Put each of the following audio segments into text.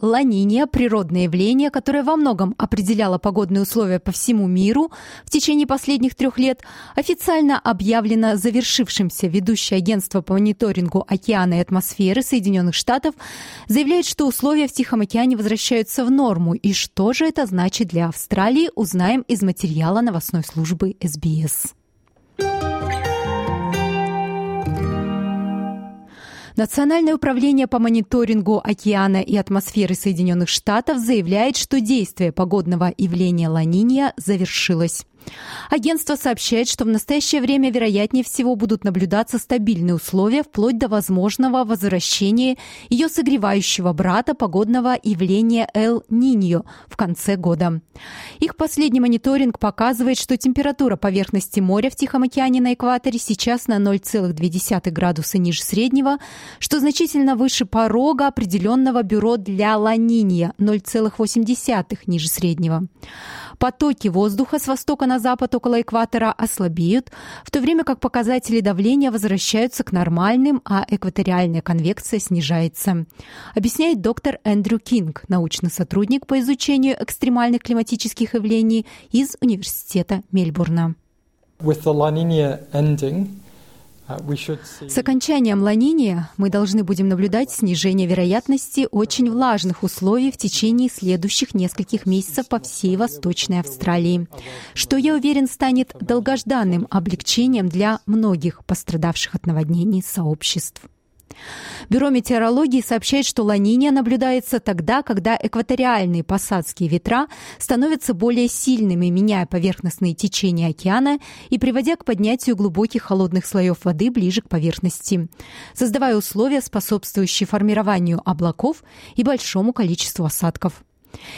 Ла-Нинья – природное явление, которое во многом определяло погодные условия по всему миру в течение последних трех лет, официально объявлено завершившимся. Ведущее агентство по мониторингу океана и атмосферы Соединенных Штатов заявляет, что условия в Тихом океане возвращаются в норму. И что же это значит для Австралии, узнаем из материала новостной службы СБС. Национальное управление по мониторингу океана и атмосферы Соединенных Штатов заявляет, что действие погодного явления Ла-Нинья завершилось. Агентство сообщает, что в настоящее время, вероятнее всего, будут наблюдаться стабильные условия вплоть до возможного возвращения ее согревающего брата погодного явления Эл-Ниньо в конце года. Их последний мониторинг показывает, что температура поверхности моря в Тихом океане на экваторе сейчас на 0,2 градуса ниже среднего, что значительно выше порога определенного бюро для Ла-Нинья 0,8 ниже среднего. Потоки воздуха с востока на запад около экватора ослабеют, в то время как показатели давления возвращаются к нормальным, а экваториальная конвекция снижается. Объясняет доктор Эндрю Кинг, научный сотрудник по изучению экстремальных климатических явлений из Университета Мельбурна. With the La Nina ending, с окончанием ланиния мы должны будем наблюдать снижение вероятности очень влажных условий в течение следующих нескольких месяцев по всей Восточной Австралии, что, я уверен, станет долгожданным облегчением для многих пострадавших от наводнений сообществ. Бюро метеорологии сообщает, что ланиния наблюдается тогда, когда экваториальные посадские ветра становятся более сильными, меняя поверхностные течения океана и приводя к поднятию глубоких холодных слоев воды ближе к поверхности, создавая условия, способствующие формированию облаков и большому количеству осадков.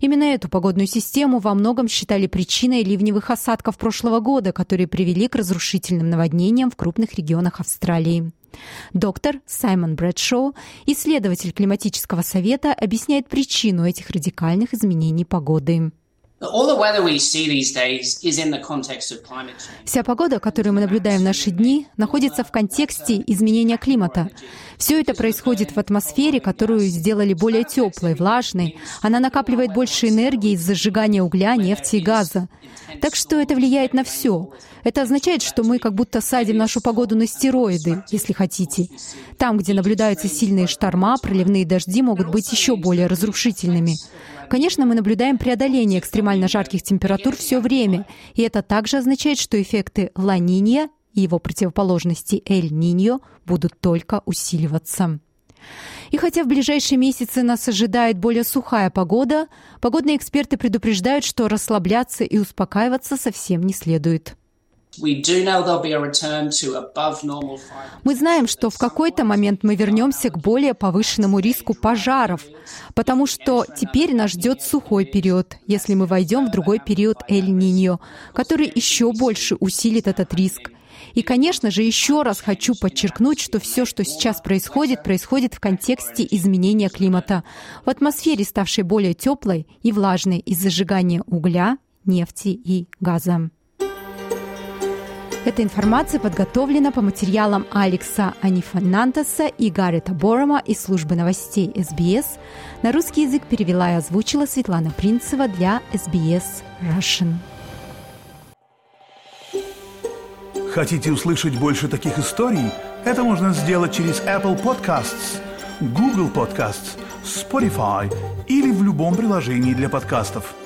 Именно эту погодную систему во многом считали причиной ливневых осадков прошлого года, которые привели к разрушительным наводнениям в крупных регионах Австралии. Доктор Саймон Брэдшоу, исследователь климатического совета, объясняет причину этих радикальных изменений погоды. Вся погода, которую мы наблюдаем в наши дни, находится в контексте изменения климата. Все это происходит в атмосфере, которую сделали более теплой, влажной. Она накапливает больше энергии из-за сжигания угля, нефти и газа. Так что это влияет на все. Это означает, что мы как будто садим нашу погоду на стероиды, если хотите. Там, где наблюдаются сильные шторма, проливные дожди могут быть еще более разрушительными. Конечно, мы наблюдаем преодоление экстремально жарких температур все время, и это также означает, что эффекты Ла-Нинья и его противоположности Эль-Ниньо будут только усиливаться. И хотя в ближайшие месяцы нас ожидает более сухая погода, погодные эксперты предупреждают, что расслабляться и успокаиваться совсем не следует. Мы знаем, что в какой-то момент мы вернемся к более повышенному риску пожаров, потому что теперь нас ждет сухой период, если мы войдем в другой период Эль-Ниньо, который еще больше усилит этот риск. И, конечно же, еще раз хочу подчеркнуть, что все, что сейчас происходит, происходит в контексте изменения климата, в атмосфере, ставшей более теплой и влажной из-за сжигания угля, нефти и газа. Эта информация подготовлена по материалам Алекса Анифанантаса и Гаррета Борома из службы новостей СБС. На русский язык перевела и озвучила Светлана Принцева для СБС Russian. Хотите услышать больше таких историй? Это можно сделать через Apple Podcasts, Google Podcasts, Spotify или в любом приложении для подкастов –